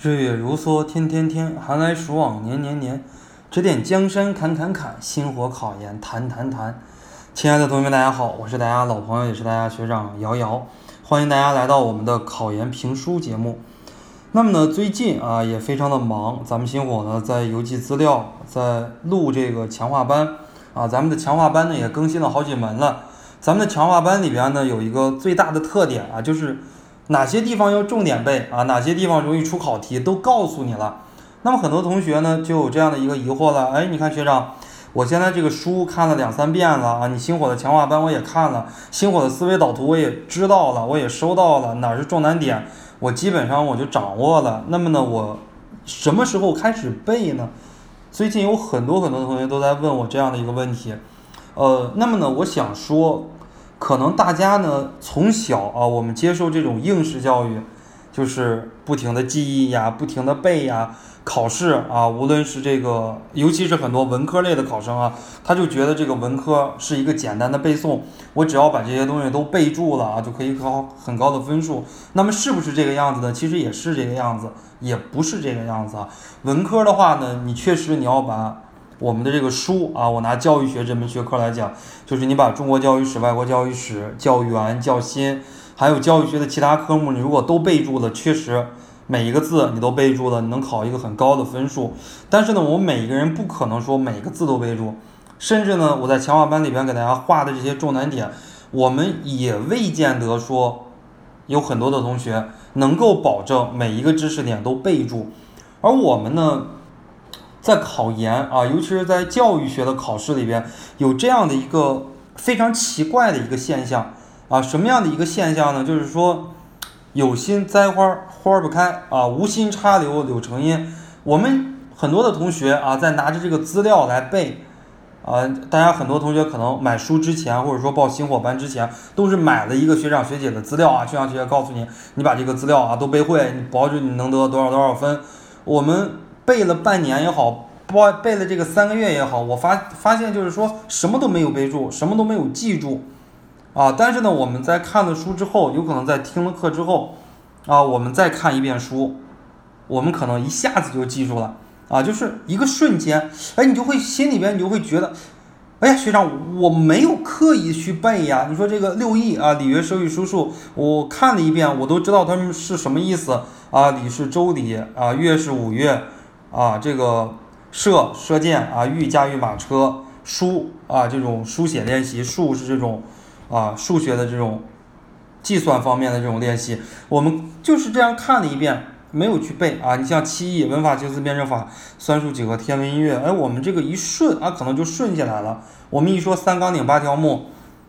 日月如梭，天天天，寒来暑往，年年年。指点江山，砍砍砍；星火考研，谈谈谈。亲爱的同学们，大家好，我是大家老朋友，也是大家学长瑶瑶。欢迎大家来到我们的考研评书节目。那么呢，最近啊也非常的忙，咱们星火呢在邮寄资料，在录这个强化班啊。咱们的强化班呢也更新了好几门了。咱们的强化班里边呢有一个最大的特点啊，就是。哪些地方要重点背啊？哪些地方容易出考题，都告诉你了。那么很多同学呢，就有这样的一个疑惑了。哎，你看学长，我现在这个书看了两三遍了啊，你星火的强化班我也看了，星火的思维导图我也知道了，我也收到了，哪是重难点，我基本上我就掌握了。那么呢，我什么时候开始背呢？最近有很多很多同学都在问我这样的一个问题。呃，那么呢，我想说。可能大家呢从小啊，我们接受这种应试教育，就是不停的记忆呀，不停的背呀，考试啊，无论是这个，尤其是很多文科类的考生啊，他就觉得这个文科是一个简单的背诵，我只要把这些东西都背住了啊，就可以考很高的分数。那么是不是这个样子呢？其实也是这个样子，也不是这个样子啊。文科的话呢，你确实你要把。我们的这个书啊，我拿教育学这门学科来讲，就是你把中国教育史、外国教育史、教员、教新，还有教育学的其他科目，你如果都备注了，确实每一个字你都备注了，你能考一个很高的分数。但是呢，我们每一个人不可能说每个字都备注，甚至呢，我在强化班里边给大家画的这些重难点，我们也未见得说有很多的同学能够保证每一个知识点都备注，而我们呢？在考研啊，尤其是在教育学的考试里边，有这样的一个非常奇怪的一个现象啊，什么样的一个现象呢？就是说，有心栽花花不开啊，无心插柳柳成荫。我们很多的同学啊，在拿着这个资料来背啊，大家很多同学可能买书之前，或者说报星火班之前，都是买了一个学长学姐的资料啊，学长学姐告诉你，你把这个资料啊都背会，你保准你能得多少多少分。我们。背了半年也好，背背了这个三个月也好，我发发现就是说什么都没有背住，什么都没有记住，啊！但是呢，我们在看了书之后，有可能在听了课之后，啊，我们再看一遍书，我们可能一下子就记住了，啊，就是一个瞬间，哎，你就会心里边你就会觉得，哎呀，学长，我没有刻意去背呀。你说这个六艺啊，礼乐射御书数，我看了一遍，我都知道他们是什么意思啊。礼是周礼啊，乐是五乐。啊，这个射射箭啊，御驾驭马车，书啊，这种书写练习，数是这种啊数学的这种计算方面的这种练习，我们就是这样看了一遍，没有去背啊。你像七艺、文法、修辞、辩证法、算术、几何、天文、音乐，哎，我们这个一顺啊，可能就顺下来了。我们一说三纲领八条目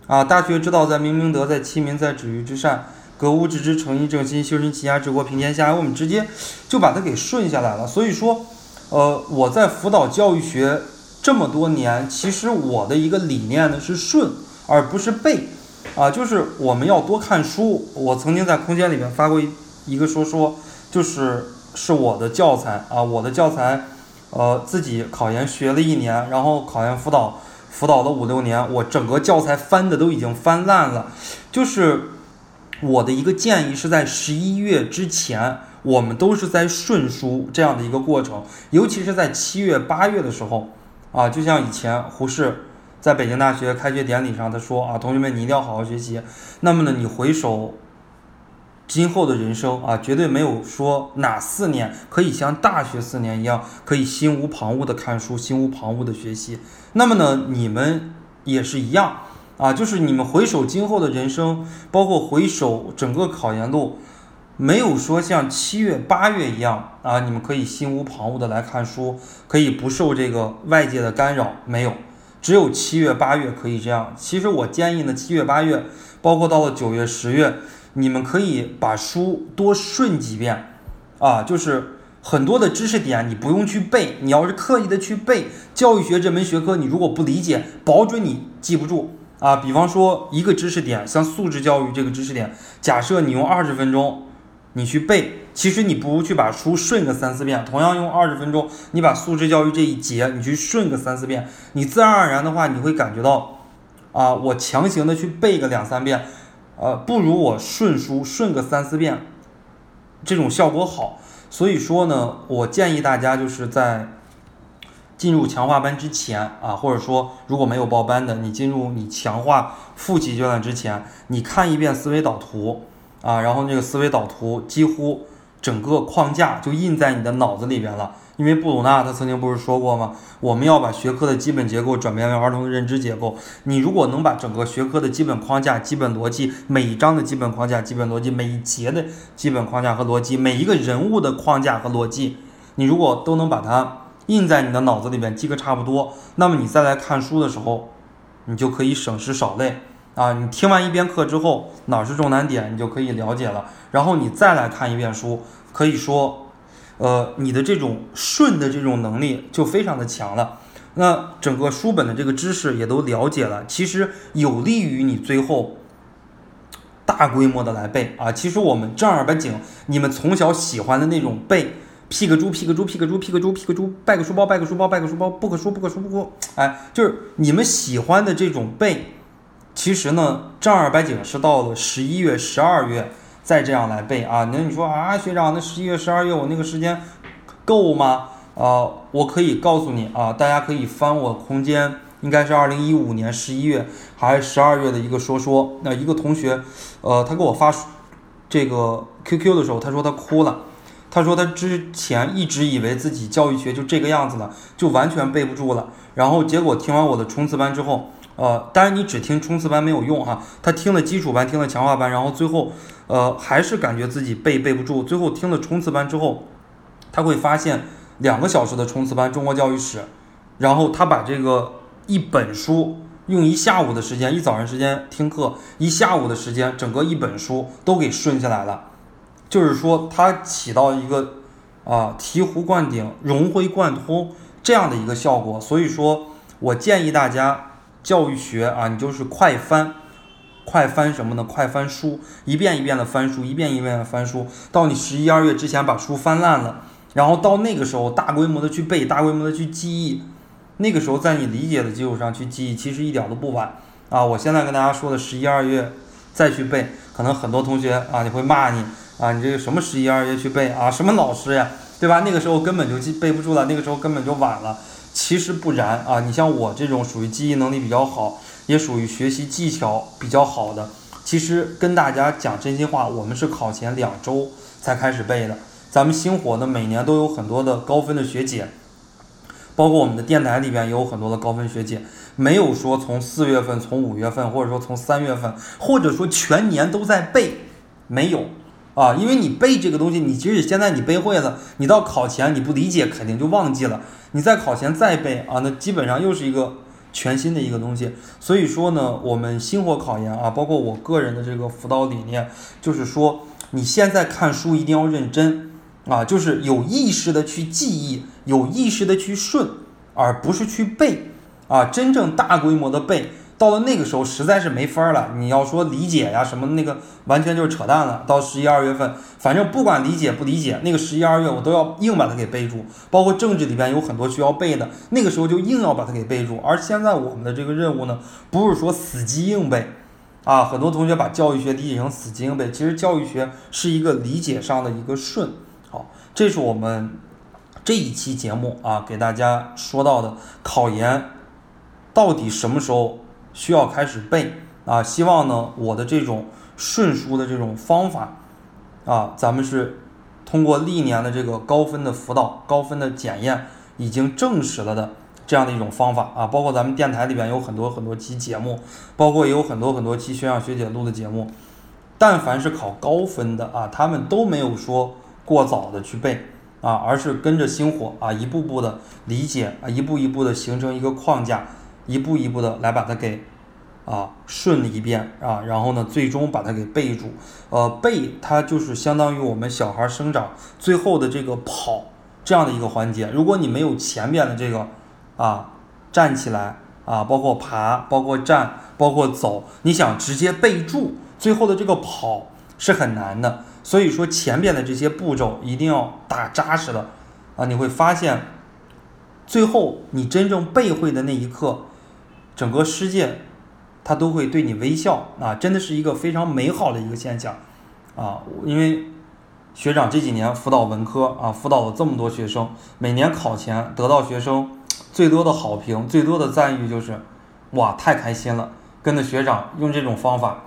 啊，大学之道在明明德，在亲民，在止于至善。格物致知，诚意正心，修身齐家治国平天下。我们直接就把它给顺下来了。所以说，呃，我在辅导教育学这么多年，其实我的一个理念呢是顺，而不是背。啊，就是我们要多看书。我曾经在空间里面发过一一个说说，就是是我的教材啊，我的教材，呃，自己考研学了一年，然后考研辅导辅导了五六年，我整个教材翻的都已经翻烂了，就是。我的一个建议是在十一月之前，我们都是在顺书这样的一个过程，尤其是在七月八月的时候，啊，就像以前胡适在北京大学开学典礼上他说啊，同学们你一定要好好学习。那么呢，你回首今后的人生啊，绝对没有说哪四年可以像大学四年一样，可以心无旁骛的看书，心无旁骛的学习。那么呢，你们也是一样。啊，就是你们回首今后的人生，包括回首整个考研路，没有说像七月八月一样啊，你们可以心无旁骛的来看书，可以不受这个外界的干扰，没有，只有七月八月可以这样。其实我建议呢，七月八月，包括到了九月十月，你们可以把书多顺几遍，啊，就是很多的知识点你不用去背，你要是刻意的去背教育学这门学科，你如果不理解，保准你记不住。啊，比方说一个知识点，像素质教育这个知识点，假设你用二十分钟，你去背，其实你不如去把书顺个三四遍。同样用二十分钟，你把素质教育这一节，你去顺个三四遍，你自然而然的话，你会感觉到，啊，我强行的去背个两三遍，呃，不如我顺书顺个三四遍，这种效果好。所以说呢，我建议大家就是在进入强化班之前啊，或者说如果没有报班的，你进入你强化复习阶段之前，你看一遍思维导图啊，然后那个思维导图几乎整个框架就印在你的脑子里边了。因为布鲁纳他曾经不是说过吗？我们要把学科的基本结构转变为儿童的认知结构。你如果能把整个学科的基本框架、基本逻辑，每一章的基本框架、基本逻辑，每一节的基本框架和逻辑，每一个人物的框架和逻辑，你如果都能把它印在你的脑子里边，记个差不多，那么你再来看书的时候，你就可以省时少累啊！你听完一遍课之后，哪是重难点，你就可以了解了。然后你再来看一遍书，可以说。呃，你的这种顺的这种能力就非常的强了，那整个书本的这个知识也都了解了，其实有利于你最后大规模的来背啊。其实我们正儿八经，你们从小喜欢的那种背，屁个猪，屁个猪，屁个猪，屁个猪，屁个猪，拜个书包，拜个书包，拜个书包，不可书，不可书，不可，哎，就是你们喜欢的这种背，其实呢，正儿八经是到了十一月、十二月。再这样来背啊？那你说啊，学长，那十一月、十二月我那个时间够吗？啊，我可以告诉你啊，大家可以翻我空间，应该是二零一五年十一月还是十二月的一个说说。那一个同学，呃，他给我发这个 QQ 的时候，他说他哭了，他说他之前一直以为自己教育学就这个样子了，就完全背不住了，然后结果听完我的冲刺班之后。呃，当然你只听冲刺班没有用哈，他听了基础班，听了强化班，然后最后，呃，还是感觉自己背背不住。最后听了冲刺班之后，他会发现两个小时的冲刺班中国教育史，然后他把这个一本书用一下午的时间，一早上时间听课，一下午的时间，整个一本书都给顺下来了。就是说，它起到一个啊醍醐灌顶、融会贯通这样的一个效果。所以说我建议大家。教育学啊，你就是快翻，快翻什么呢？快翻书，一遍一遍的翻书，一遍一遍的翻书，到你十一二月之前把书翻烂了，然后到那个时候大规模的去背，大规模的去记忆，那个时候在你理解的基础上去记忆，其实一点都不晚啊！我现在跟大家说的十一二月再去背，可能很多同学啊你会骂你啊，你这个什么十一二月去背啊，什么老师呀，对吧？那个时候根本就记背不住了，那个时候根本就晚了。其实不然啊，你像我这种属于记忆能力比较好，也属于学习技巧比较好的。其实跟大家讲真心话，我们是考前两周才开始背的。咱们星火呢，每年都有很多的高分的学姐，包括我们的电台里边也有很多的高分学姐，没有说从四月份、从五月份，或者说从三月份，或者说全年都在背，没有。啊，因为你背这个东西，你即使现在你背会了，你到考前你不理解，肯定就忘记了。你在考前再背啊，那基本上又是一个全新的一个东西。所以说呢，我们星火考研啊，包括我个人的这个辅导理念，就是说你现在看书一定要认真啊，就是有意识的去记忆，有意识的去顺，而不是去背啊，真正大规模的背。到了那个时候，实在是没法了。你要说理解呀什么那个，完全就是扯淡了。到十一二月份，反正不管理解不理解，那个十一二月我都要硬把它给背住。包括政治里边有很多需要背的，那个时候就硬要把它给背住。而现在我们的这个任务呢，不是说死记硬背，啊，很多同学把教育学理解成死记硬背，其实教育学是一个理解上的一个顺。好，这是我们这一期节目啊，给大家说到的考研到底什么时候。需要开始背啊！希望呢，我的这种顺书的这种方法啊，咱们是通过历年的这个高分的辅导、高分的检验，已经证实了的这样的一种方法啊。包括咱们电台里边有很多很多期节目，包括也有很多很多期学长学姐录的节目。但凡是考高分的啊，他们都没有说过早的去背啊，而是跟着星火啊，一步步的理解啊，一步一步的形成一个框架。一步一步的来把它给啊顺一遍啊，然后呢，最终把它给背住。呃，背它就是相当于我们小孩生长最后的这个跑这样的一个环节。如果你没有前面的这个啊站起来啊，包括爬，包括站，包括走，你想直接背住最后的这个跑是很难的。所以说前面的这些步骤一定要打扎实的啊，你会发现最后你真正背会的那一刻。整个世界，它都会对你微笑啊！真的是一个非常美好的一个现象啊！因为学长这几年辅导文科啊，辅导了这么多学生，每年考前得到学生最多的好评、最多的赞誉就是，哇，太开心了！跟着学长用这种方法，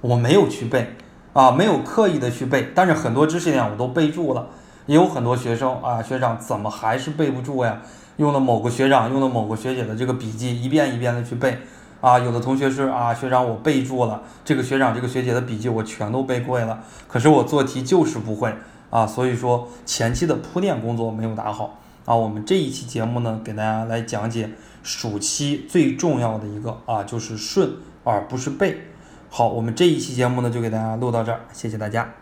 我没有去背啊，没有刻意的去背，但是很多知识点我都背住了。也有很多学生啊，学长怎么还是背不住呀？用了某个学长、用了某个学姐的这个笔记，一遍一遍的去背啊。有的同学是啊，学长我背住了，这个学长、这个学姐的笔记我全都背会了，可是我做题就是不会啊。所以说前期的铺垫工作没有打好啊。我们这一期节目呢，给大家来讲解暑期最重要的一个啊，就是顺而不是背。好，我们这一期节目呢，就给大家录到这儿，谢谢大家。